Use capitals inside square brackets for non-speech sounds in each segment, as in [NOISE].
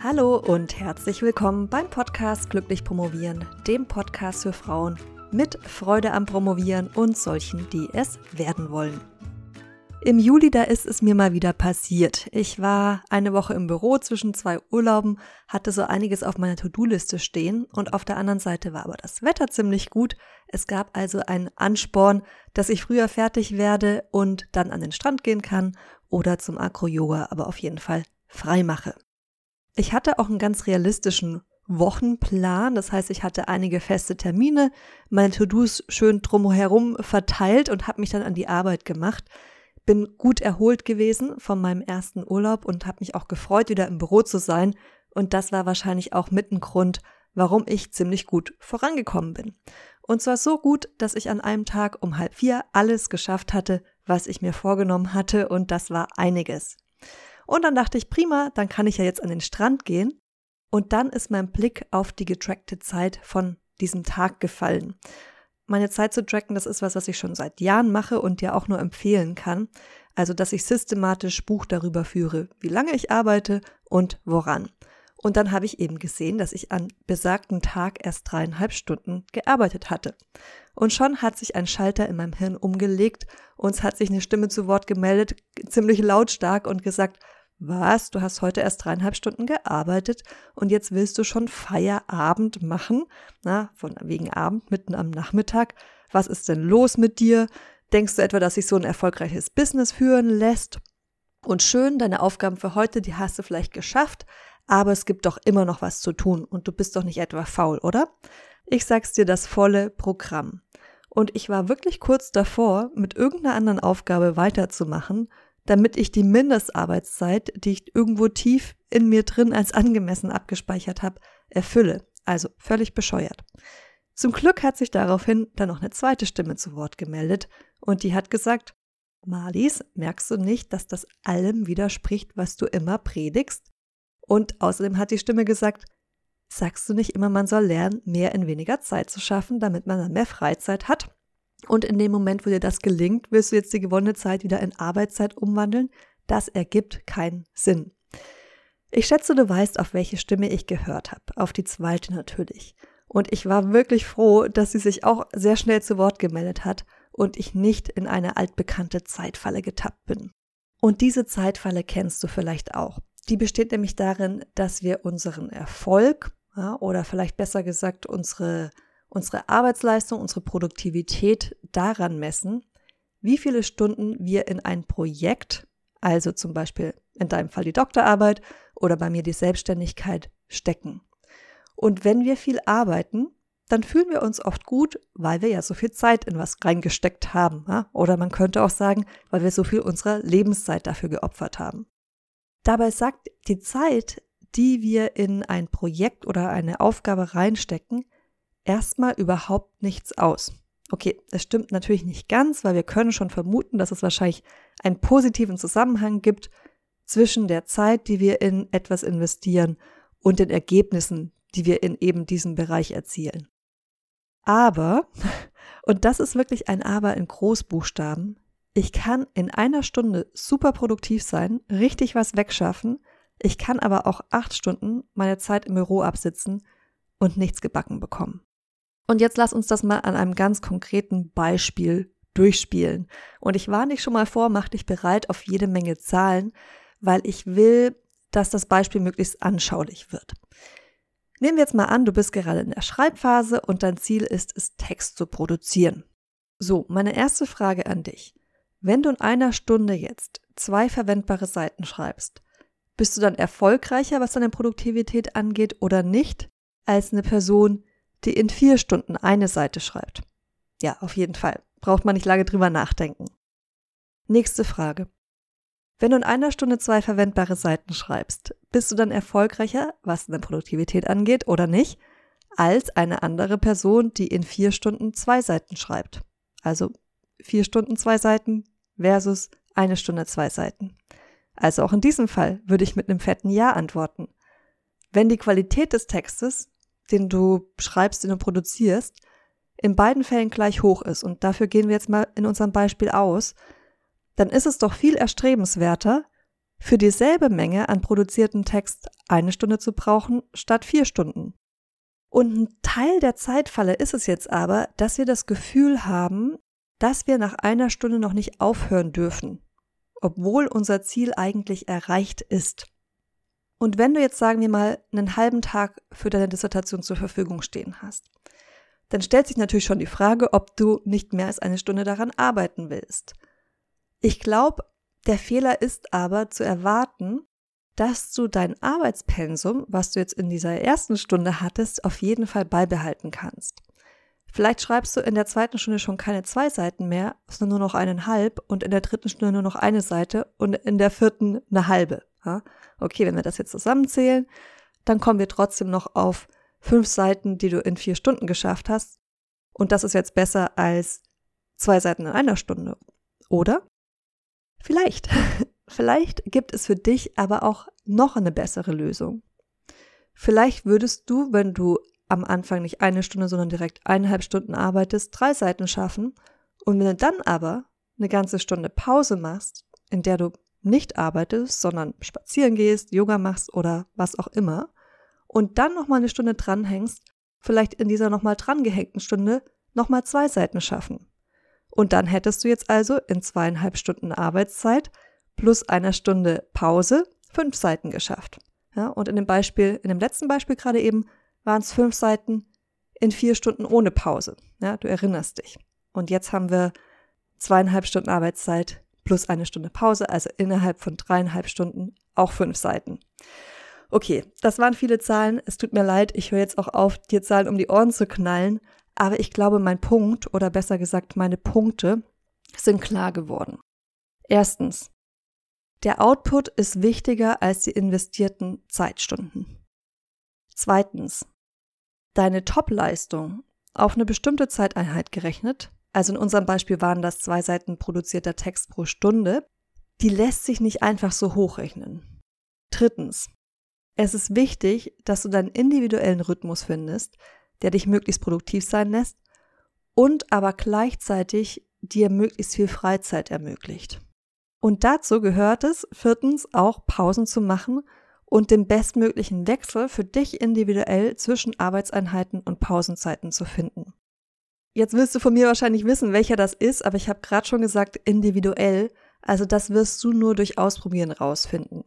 Hallo und herzlich willkommen beim Podcast Glücklich Promovieren, dem Podcast für Frauen mit Freude am Promovieren und solchen, die es werden wollen. Im Juli, da ist es mir mal wieder passiert. Ich war eine Woche im Büro zwischen zwei Urlauben, hatte so einiges auf meiner To-Do-Liste stehen und auf der anderen Seite war aber das Wetter ziemlich gut. Es gab also einen Ansporn, dass ich früher fertig werde und dann an den Strand gehen kann oder zum Acro-Yoga, aber auf jeden Fall frei mache. Ich hatte auch einen ganz realistischen Wochenplan. Das heißt, ich hatte einige feste Termine, meine To-Dos schön drumherum verteilt und habe mich dann an die Arbeit gemacht. Bin gut erholt gewesen von meinem ersten Urlaub und habe mich auch gefreut, wieder im Büro zu sein. Und das war wahrscheinlich auch mit ein Grund, warum ich ziemlich gut vorangekommen bin. Und zwar so gut, dass ich an einem Tag um halb vier alles geschafft hatte, was ich mir vorgenommen hatte. Und das war einiges. Und dann dachte ich, prima, dann kann ich ja jetzt an den Strand gehen. Und dann ist mein Blick auf die getrackte Zeit von diesem Tag gefallen. Meine Zeit zu tracken, das ist was, was ich schon seit Jahren mache und dir auch nur empfehlen kann. Also, dass ich systematisch Buch darüber führe, wie lange ich arbeite und woran. Und dann habe ich eben gesehen, dass ich an besagten Tag erst dreieinhalb Stunden gearbeitet hatte. Und schon hat sich ein Schalter in meinem Hirn umgelegt und es hat sich eine Stimme zu Wort gemeldet, ziemlich lautstark und gesagt, was, du hast heute erst dreieinhalb Stunden gearbeitet und jetzt willst du schon Feierabend machen? Na, von wegen Abend, mitten am Nachmittag. Was ist denn los mit dir? Denkst du etwa, dass sich so ein erfolgreiches Business führen lässt? Und schön, deine Aufgaben für heute, die hast du vielleicht geschafft, aber es gibt doch immer noch was zu tun und du bist doch nicht etwa faul, oder? Ich sag's dir das volle Programm. Und ich war wirklich kurz davor, mit irgendeiner anderen Aufgabe weiterzumachen, damit ich die Mindestarbeitszeit, die ich irgendwo tief in mir drin als angemessen abgespeichert habe, erfülle. Also völlig bescheuert. Zum Glück hat sich daraufhin dann noch eine zweite Stimme zu Wort gemeldet und die hat gesagt, Marlies, merkst du nicht, dass das allem widerspricht, was du immer predigst? Und außerdem hat die Stimme gesagt, sagst du nicht immer, man soll lernen, mehr in weniger Zeit zu schaffen, damit man dann mehr Freizeit hat? Und in dem Moment, wo dir das gelingt, willst du jetzt die gewonnene Zeit wieder in Arbeitszeit umwandeln? Das ergibt keinen Sinn. Ich schätze, du weißt, auf welche Stimme ich gehört habe. Auf die zweite natürlich. Und ich war wirklich froh, dass sie sich auch sehr schnell zu Wort gemeldet hat und ich nicht in eine altbekannte Zeitfalle getappt bin. Und diese Zeitfalle kennst du vielleicht auch. Die besteht nämlich darin, dass wir unseren Erfolg ja, oder vielleicht besser gesagt unsere, unsere Arbeitsleistung, unsere Produktivität daran messen, wie viele Stunden wir in ein Projekt, also zum Beispiel in deinem Fall die Doktorarbeit oder bei mir die Selbstständigkeit, stecken. Und wenn wir viel arbeiten, dann fühlen wir uns oft gut, weil wir ja so viel Zeit in was reingesteckt haben. Oder man könnte auch sagen, weil wir so viel unserer Lebenszeit dafür geopfert haben. Dabei sagt die Zeit, die wir in ein Projekt oder eine Aufgabe reinstecken, erstmal überhaupt nichts aus. Okay, es stimmt natürlich nicht ganz, weil wir können schon vermuten, dass es wahrscheinlich einen positiven Zusammenhang gibt zwischen der Zeit, die wir in etwas investieren und den Ergebnissen, die wir in eben diesem Bereich erzielen. Aber, [LAUGHS] und das ist wirklich ein Aber in Großbuchstaben, ich kann in einer Stunde super produktiv sein, richtig was wegschaffen. Ich kann aber auch acht Stunden meine Zeit im Büro absitzen und nichts gebacken bekommen. Und jetzt lass uns das mal an einem ganz konkreten Beispiel durchspielen. Und ich warne dich schon mal vor, mach dich bereit auf jede Menge Zahlen, weil ich will, dass das Beispiel möglichst anschaulich wird. Nehmen wir jetzt mal an, du bist gerade in der Schreibphase und dein Ziel ist es, Text zu produzieren. So, meine erste Frage an dich. Wenn du in einer Stunde jetzt zwei verwendbare Seiten schreibst, bist du dann erfolgreicher, was deine Produktivität angeht oder nicht, als eine Person, die in vier Stunden eine Seite schreibt? Ja, auf jeden Fall. Braucht man nicht lange drüber nachdenken. Nächste Frage. Wenn du in einer Stunde zwei verwendbare Seiten schreibst, bist du dann erfolgreicher, was deine Produktivität angeht oder nicht, als eine andere Person, die in vier Stunden zwei Seiten schreibt? Also vier Stunden zwei Seiten versus eine Stunde zwei Seiten. Also auch in diesem Fall würde ich mit einem fetten Ja antworten. Wenn die Qualität des Textes, den du schreibst, den du produzierst, in beiden Fällen gleich hoch ist, und dafür gehen wir jetzt mal in unserem Beispiel aus, dann ist es doch viel erstrebenswerter, für dieselbe Menge an produzierten Text eine Stunde zu brauchen statt vier Stunden. Und ein Teil der Zeitfalle ist es jetzt aber, dass wir das Gefühl haben, dass wir nach einer Stunde noch nicht aufhören dürfen, obwohl unser Ziel eigentlich erreicht ist. Und wenn du jetzt, sagen wir mal, einen halben Tag für deine Dissertation zur Verfügung stehen hast, dann stellt sich natürlich schon die Frage, ob du nicht mehr als eine Stunde daran arbeiten willst. Ich glaube, der Fehler ist aber zu erwarten, dass du dein Arbeitspensum, was du jetzt in dieser ersten Stunde hattest, auf jeden Fall beibehalten kannst. Vielleicht schreibst du in der zweiten Stunde schon keine zwei Seiten mehr, sondern nur noch eineinhalb und in der dritten Stunde nur noch eine Seite und in der vierten eine halbe. Ja? Okay, wenn wir das jetzt zusammenzählen, dann kommen wir trotzdem noch auf fünf Seiten, die du in vier Stunden geschafft hast. Und das ist jetzt besser als zwei Seiten in einer Stunde. Oder? Vielleicht. [LAUGHS] Vielleicht gibt es für dich aber auch noch eine bessere Lösung. Vielleicht würdest du, wenn du am Anfang nicht eine Stunde, sondern direkt eineinhalb Stunden arbeitest, drei Seiten schaffen. Und wenn du dann aber eine ganze Stunde Pause machst, in der du nicht arbeitest, sondern spazieren gehst, Yoga machst oder was auch immer, und dann nochmal eine Stunde dranhängst, vielleicht in dieser nochmal drangehängten Stunde nochmal zwei Seiten schaffen. Und dann hättest du jetzt also in zweieinhalb Stunden Arbeitszeit plus einer Stunde Pause fünf Seiten geschafft. Ja, und in dem Beispiel, in dem letzten Beispiel gerade eben, waren es fünf Seiten in vier Stunden ohne Pause. Ja, du erinnerst dich. Und jetzt haben wir zweieinhalb Stunden Arbeitszeit plus eine Stunde Pause, also innerhalb von dreieinhalb Stunden auch fünf Seiten. Okay, das waren viele Zahlen. Es tut mir leid, ich höre jetzt auch auf, dir Zahlen um die Ohren zu knallen. Aber ich glaube, mein Punkt, oder besser gesagt, meine Punkte sind klar geworden. Erstens, der Output ist wichtiger als die investierten Zeitstunden. Zweitens, deine Topleistung auf eine bestimmte Zeiteinheit gerechnet, also in unserem Beispiel waren das zwei Seiten produzierter Text pro Stunde, die lässt sich nicht einfach so hochrechnen. Drittens, es ist wichtig, dass du deinen individuellen Rhythmus findest, der dich möglichst produktiv sein lässt und aber gleichzeitig dir möglichst viel Freizeit ermöglicht. Und dazu gehört es, viertens, auch Pausen zu machen und den bestmöglichen Wechsel für dich individuell zwischen Arbeitseinheiten und Pausenzeiten zu finden. Jetzt willst du von mir wahrscheinlich wissen, welcher das ist, aber ich habe gerade schon gesagt, individuell. Also das wirst du nur durch Ausprobieren rausfinden.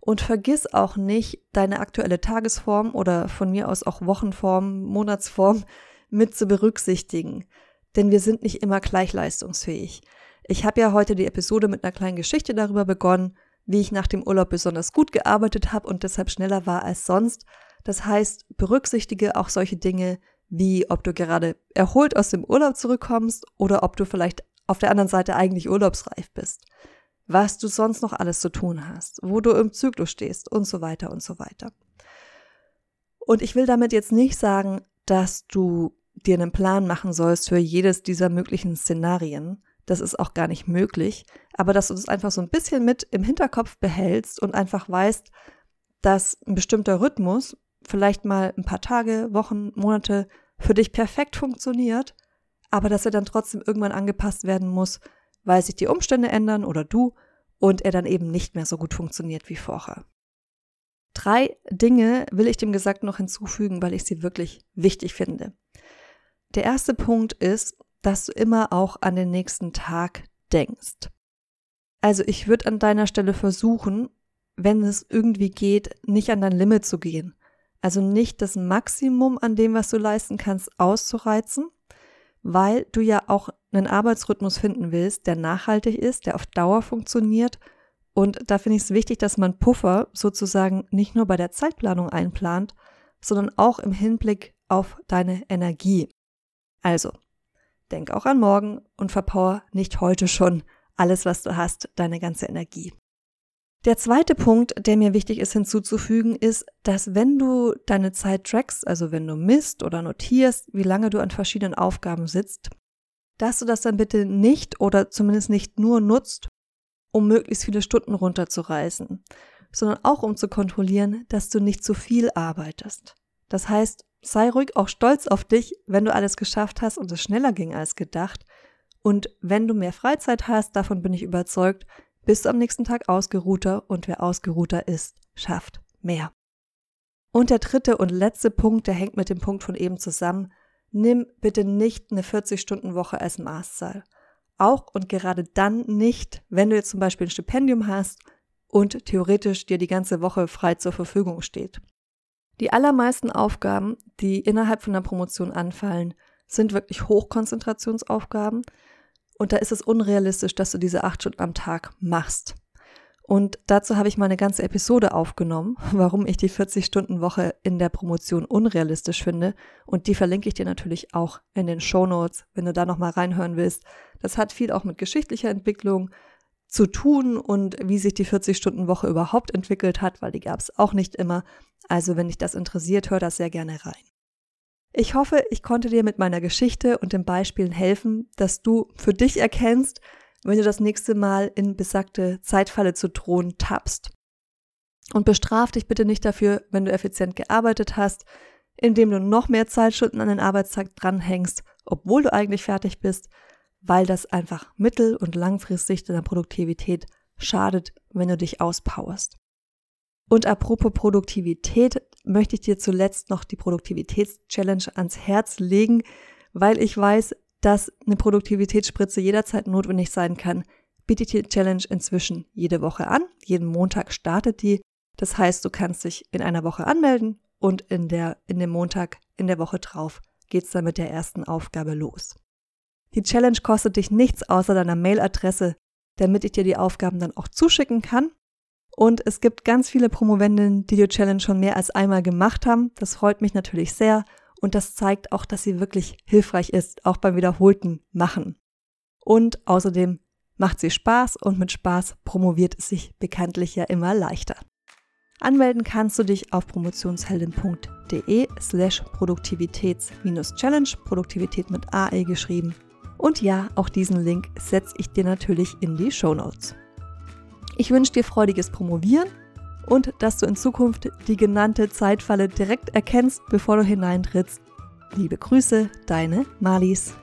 Und vergiss auch nicht, deine aktuelle Tagesform oder von mir aus auch Wochenform, Monatsform mit zu berücksichtigen. Denn wir sind nicht immer gleich leistungsfähig. Ich habe ja heute die Episode mit einer kleinen Geschichte darüber begonnen, wie ich nach dem Urlaub besonders gut gearbeitet habe und deshalb schneller war als sonst. Das heißt, berücksichtige auch solche Dinge wie ob du gerade erholt aus dem Urlaub zurückkommst oder ob du vielleicht auf der anderen Seite eigentlich urlaubsreif bist. Was du sonst noch alles zu tun hast, wo du im Zyklus stehst und so weiter und so weiter. Und ich will damit jetzt nicht sagen, dass du dir einen Plan machen sollst für jedes dieser möglichen Szenarien, das ist auch gar nicht möglich. Aber dass du das einfach so ein bisschen mit im Hinterkopf behältst und einfach weißt, dass ein bestimmter Rhythmus vielleicht mal ein paar Tage, Wochen, Monate für dich perfekt funktioniert, aber dass er dann trotzdem irgendwann angepasst werden muss, weil sich die Umstände ändern oder du und er dann eben nicht mehr so gut funktioniert wie vorher. Drei Dinge will ich dem Gesagt noch hinzufügen, weil ich sie wirklich wichtig finde. Der erste Punkt ist, dass du immer auch an den nächsten Tag denkst. Also ich würde an deiner Stelle versuchen, wenn es irgendwie geht, nicht an dein Limit zu gehen. Also nicht das Maximum an dem, was du leisten kannst, auszureizen, weil du ja auch einen Arbeitsrhythmus finden willst, der nachhaltig ist, der auf Dauer funktioniert. Und da finde ich es wichtig, dass man Puffer sozusagen nicht nur bei der Zeitplanung einplant, sondern auch im Hinblick auf deine Energie. Also, Denk auch an morgen und verpower nicht heute schon alles, was du hast, deine ganze Energie. Der zweite Punkt, der mir wichtig ist hinzuzufügen, ist, dass wenn du deine Zeit trackst, also wenn du misst oder notierst, wie lange du an verschiedenen Aufgaben sitzt, dass du das dann bitte nicht oder zumindest nicht nur nutzt, um möglichst viele Stunden runterzureißen, sondern auch um zu kontrollieren, dass du nicht zu viel arbeitest. Das heißt, sei ruhig auch stolz auf dich, wenn du alles geschafft hast und es schneller ging als gedacht. Und wenn du mehr Freizeit hast, davon bin ich überzeugt, bist du am nächsten Tag ausgeruhter und wer ausgeruhter ist, schafft mehr. Und der dritte und letzte Punkt, der hängt mit dem Punkt von eben zusammen. Nimm bitte nicht eine 40-Stunden-Woche als Maßzahl. Auch und gerade dann nicht, wenn du jetzt zum Beispiel ein Stipendium hast und theoretisch dir die ganze Woche frei zur Verfügung steht. Die allermeisten Aufgaben, die innerhalb von der Promotion anfallen, sind wirklich Hochkonzentrationsaufgaben und da ist es unrealistisch, dass du diese acht Stunden am Tag machst. Und dazu habe ich mal eine ganze Episode aufgenommen, [LAUGHS] warum ich die 40-Stunden-Woche in der Promotion unrealistisch finde. Und die verlinke ich dir natürlich auch in den Show Notes, wenn du da nochmal reinhören willst. Das hat viel auch mit geschichtlicher Entwicklung zu tun und wie sich die 40-Stunden-Woche überhaupt entwickelt hat, weil die gab es auch nicht immer. Also wenn dich das interessiert, hör das sehr gerne rein. Ich hoffe, ich konnte dir mit meiner Geschichte und den Beispielen helfen, dass du für dich erkennst, wenn du das nächste Mal in besagte Zeitfalle zu drohen tappst. Und bestraf dich bitte nicht dafür, wenn du effizient gearbeitet hast, indem du noch mehr Zeitstunden an den Arbeitstag dranhängst, obwohl du eigentlich fertig bist, weil das einfach mittel- und langfristig deiner Produktivität schadet, wenn du dich auspowerst. Und apropos Produktivität, möchte ich dir zuletzt noch die Produktivitätschallenge ans Herz legen, weil ich weiß, dass eine Produktivitätsspritze jederzeit notwendig sein kann, bietet die Challenge inzwischen jede Woche an. Jeden Montag startet die. Das heißt, du kannst dich in einer Woche anmelden und in, der, in dem Montag in der Woche drauf geht's dann mit der ersten Aufgabe los. Die Challenge kostet dich nichts außer deiner Mailadresse, damit ich dir die Aufgaben dann auch zuschicken kann. Und es gibt ganz viele Promovendinnen, die die Challenge schon mehr als einmal gemacht haben. Das freut mich natürlich sehr und das zeigt auch, dass sie wirklich hilfreich ist, auch beim wiederholten Machen. Und außerdem macht sie Spaß und mit Spaß promoviert es sich bekanntlich ja immer leichter. Anmelden kannst du dich auf promotionsheldin.de slash Produktivitäts-Challenge, Produktivität mit AE geschrieben. Und ja, auch diesen Link setze ich dir natürlich in die Show Notes. Ich wünsche dir freudiges Promovieren und dass du in Zukunft die genannte Zeitfalle direkt erkennst, bevor du hineintrittst. Liebe Grüße, deine Malis.